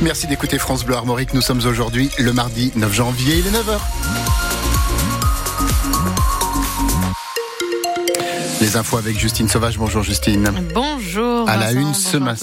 Merci d'écouter France Bleu Armorique. Nous sommes aujourd'hui le mardi 9 janvier, il est 9h. Les infos avec Justine Sauvage. Bonjour Justine. Bonjour. À la, Vincent, une ce bonjour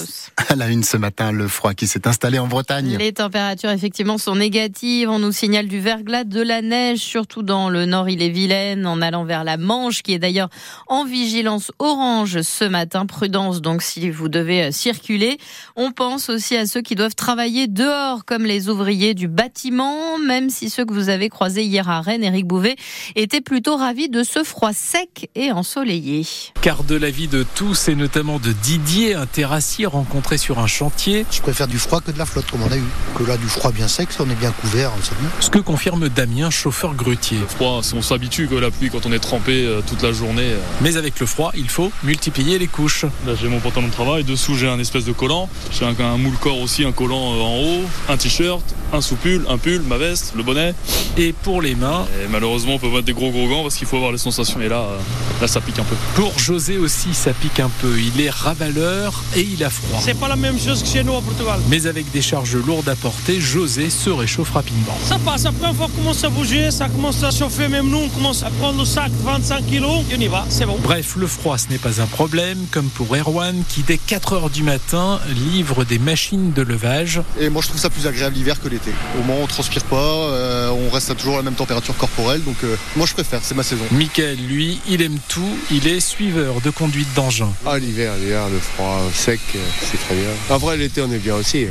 à la une ce matin, le froid qui s'est installé en Bretagne. Les températures effectivement sont négatives. On nous signale du verglas, de la neige, surtout dans le nord île-et-Vilaine, en allant vers la Manche, qui est d'ailleurs en vigilance orange ce matin. Prudence donc si vous devez euh, circuler. On pense aussi à ceux qui doivent travailler dehors, comme les ouvriers du bâtiment, même si ceux que vous avez croisés hier à Rennes, Éric Bouvet, étaient plutôt ravis de ce froid sec et ensoleillé. Car de l'avis de tous, et notamment de Didier, un terrassier rencontré sur un chantier, Je préfère du froid que de la flotte, comme on a eu. Que là, du froid bien sec, ça, on est bien couvert, c'est bien. ce que confirme Damien, chauffeur grutier. froid, on s'habitue que la pluie quand on est trempé euh, toute la journée. euh. Mais avec le froid, il faut multiplier les couches. Là j'ai mon pantalon de travail, dessous j'ai un espèce de collant, j'ai un, un moule corps aussi, un collant euh, en haut, un t-shirt, un sous-pull, un pull, ma veste, le bonnet. Et pour les mains, Et malheureusement on peut mettre des gros gros gants parce qu'il faut avoir les sensations et là, euh, là ça pique un peu. pour José aussi, ça pique un peu. Il est ravaleur et il a froid. C'est pas la même chose que chez nous au Portugal. Mais avec des charges lourdes à porter, José se réchauffe rapidement. Ça passe, après on commence à bouger, ça commence à chauffer, même nous on commence à prendre le sac 25 kilos, et on y va, c'est bon. Bref, le froid, ce n'est pas un problème, comme pour Erwan, qui dès 4 heures du matin livre des machines de levage. Et moi je trouve ça plus agréable l'hiver que l'été. Au moins on transpire pas, euh, on reste à toujours à la même température corporelle, donc euh, moi je préfère, c'est ma saison. Michael, lui, il aime tout, il est suiveur de conduite d'engin. Ah, l'hiver, l'hiver, le froid sec, euh, c'est très bien. Après, l'été, on est bien aussi.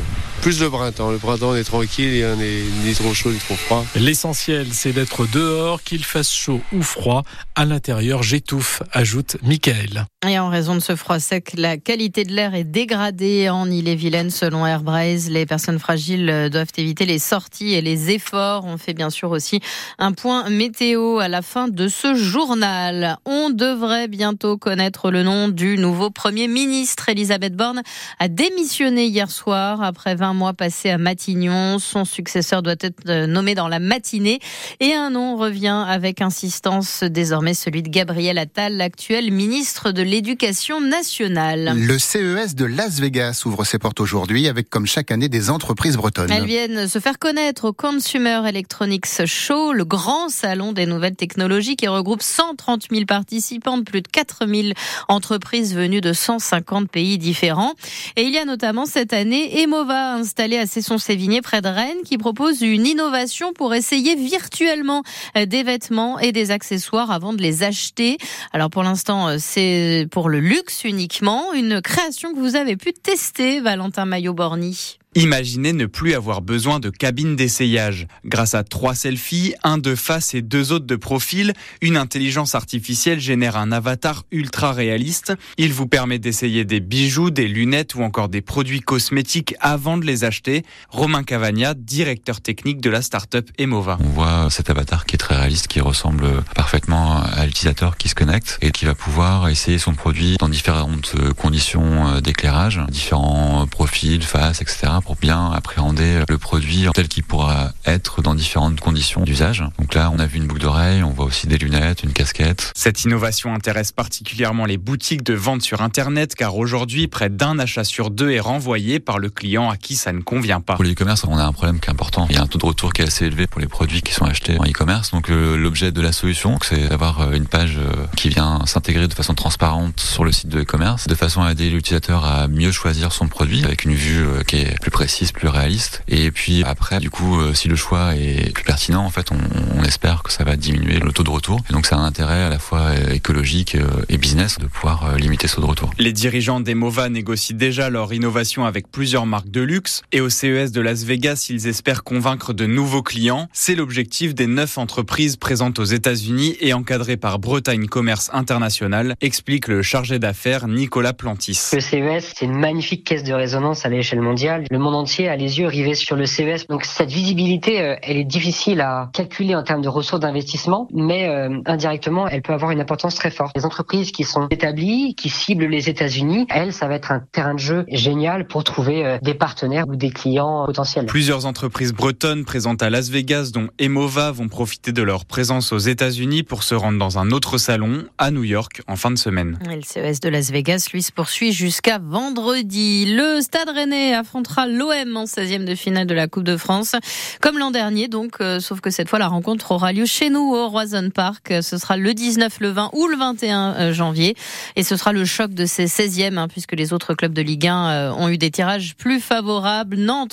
Plus le printemps. Le printemps, on est tranquille et on est ni trop chaud ni trop froid. L'essentiel, c'est d'être dehors, qu'il fasse chaud ou froid. À l'intérieur, j'étouffe, ajoute Michael. Et en raison de ce froid sec, la qualité de l'air est dégradée en Ille-et-Vilaine selon Airbraze. Les personnes fragiles doivent éviter les sorties et les efforts. On fait bien sûr aussi un point météo à la fin de ce journal. On devrait bientôt connaître le nom du nouveau Premier ministre. Elisabeth Borne a démissionné hier soir après 20 mois passés à Matignon. Son successeur doit être euh, nommé dans la matinée. Et un nom revient avec insistance désormais celui de Gabriel Attal, l'actuel ministre de l'Éducation nationale. Le CES de Las Vegas ouvre ses portes aujourd'hui avec comme chaque année des entreprises bretonnes. Elles viennent se faire connaître au Consumer Electronics Show, le grand salon des nouvelles technologies qui regroupe 130 000 participants de plus de 4 000 entreprises venues de 150 pays différents. Et il y a notamment cette année Emova installé à Cesson-Sévigné près de Rennes qui propose une innovation pour essayer virtuellement euh, des vêtements et des accessoires avant de les acheter. Alors pour l'instant, euh, c'est pour le luxe uniquement, une création que vous avez pu tester, Valentin Maillot-Borny. Imaginez ne plus avoir besoin de cabine d'essayage. Grâce à trois selfies, un de face et deux autres de profil, une intelligence artificielle génère un avatar ultra réaliste. Il vous permet d'essayer des bijoux, des lunettes ou encore des produits cosmétiques avant de les acheter. Romain Cavagna, directeur technique de la start-up Emova. On voit cet avatar qui est très réaliste, qui ressemble parfaitement à l'utilisateur qui se connecte et qui va pouvoir essayer son produit dans différentes conditions d'éclairage, différents profils, faces, etc. pour bien appréhender le produit tel qu'il pourra être dans différentes conditions d'usage. Donc là, on a vu une boucle d'oreille, on voit aussi des lunettes, une casquette. Cette innovation intéresse particulièrement les boutiques de vente sur Internet car aujourd'hui, près d'un achat sur deux est renvoyé par le client à qui ça ne convient pas. Pour les e-commerce, on a un problème qui est important. Il y a un taux de retour qui est assez élevé pour les produits qui sont achetés en e-commerce. Donc le- l'objet de la solution, c'est d'avoir euh, une page euh, qui vient s'intégrer de façon transparente sur le site de e-commerce, de façon à aider l'utilisateur à mieux choisir son produit avec une vue euh, qui est plus précise, plus réaliste. Et puis après, du coup, euh, si le choix est plus pertinent, en fait, on, on espère que ça va diminuer le taux de retour. Et donc c'est un intérêt à la fois écologique euh, et business de pouvoir euh, limiter ce taux de retour. Les dirigeants d'Emova négocient déjà leur innovation avec plusieurs marques de luxe et au CES de Las Vegas, ils espèrent convaincre de nouveaux clients. C'est l'objectif des neuf entreprises présentes aux États-Unis et encadrées par Bretagne Commerce International, explique le chargé d'affaires Nicolas Plantis. Le CES, c'est une magnifique caisse de résonance à l'échelle mondiale. Le monde entier a les yeux rivés sur le CES. Donc cette visibilité, euh, elle est difficile à calculer en termes de ressources d'investissement, mais euh, indirectement, elle peut avoir une importance très forte. Les entreprises qui sont établies, qui ciblent les États-Unis, elles, ça va être un terrain de jeu génial pour trouver euh, des partenaires ou des clients potentiels. Plusieurs entreprises bretonnes présentes à Las Vegas, dont Emova, vont profiter de leur présence aux États-Unis pour se rendre dans un autre salon, à New York, en fin de semaine. Et le CES de Las Vegas, lui, se poursuit jusqu'à vendredi. Le Stade Rennais affrontera l'OM en 16e de finale de la Coupe de France. Comme l'an dernier, donc, euh, sauf que cette fois, la rencontre aura lieu chez nous au Roison Park. Ce sera le 19, le 20 ou le 21 euh, janvier. Et ce sera le choc de ces 16e, hein, puisque les autres clubs de Ligue 1 euh, ont eu des tirages plus favorables. Nantes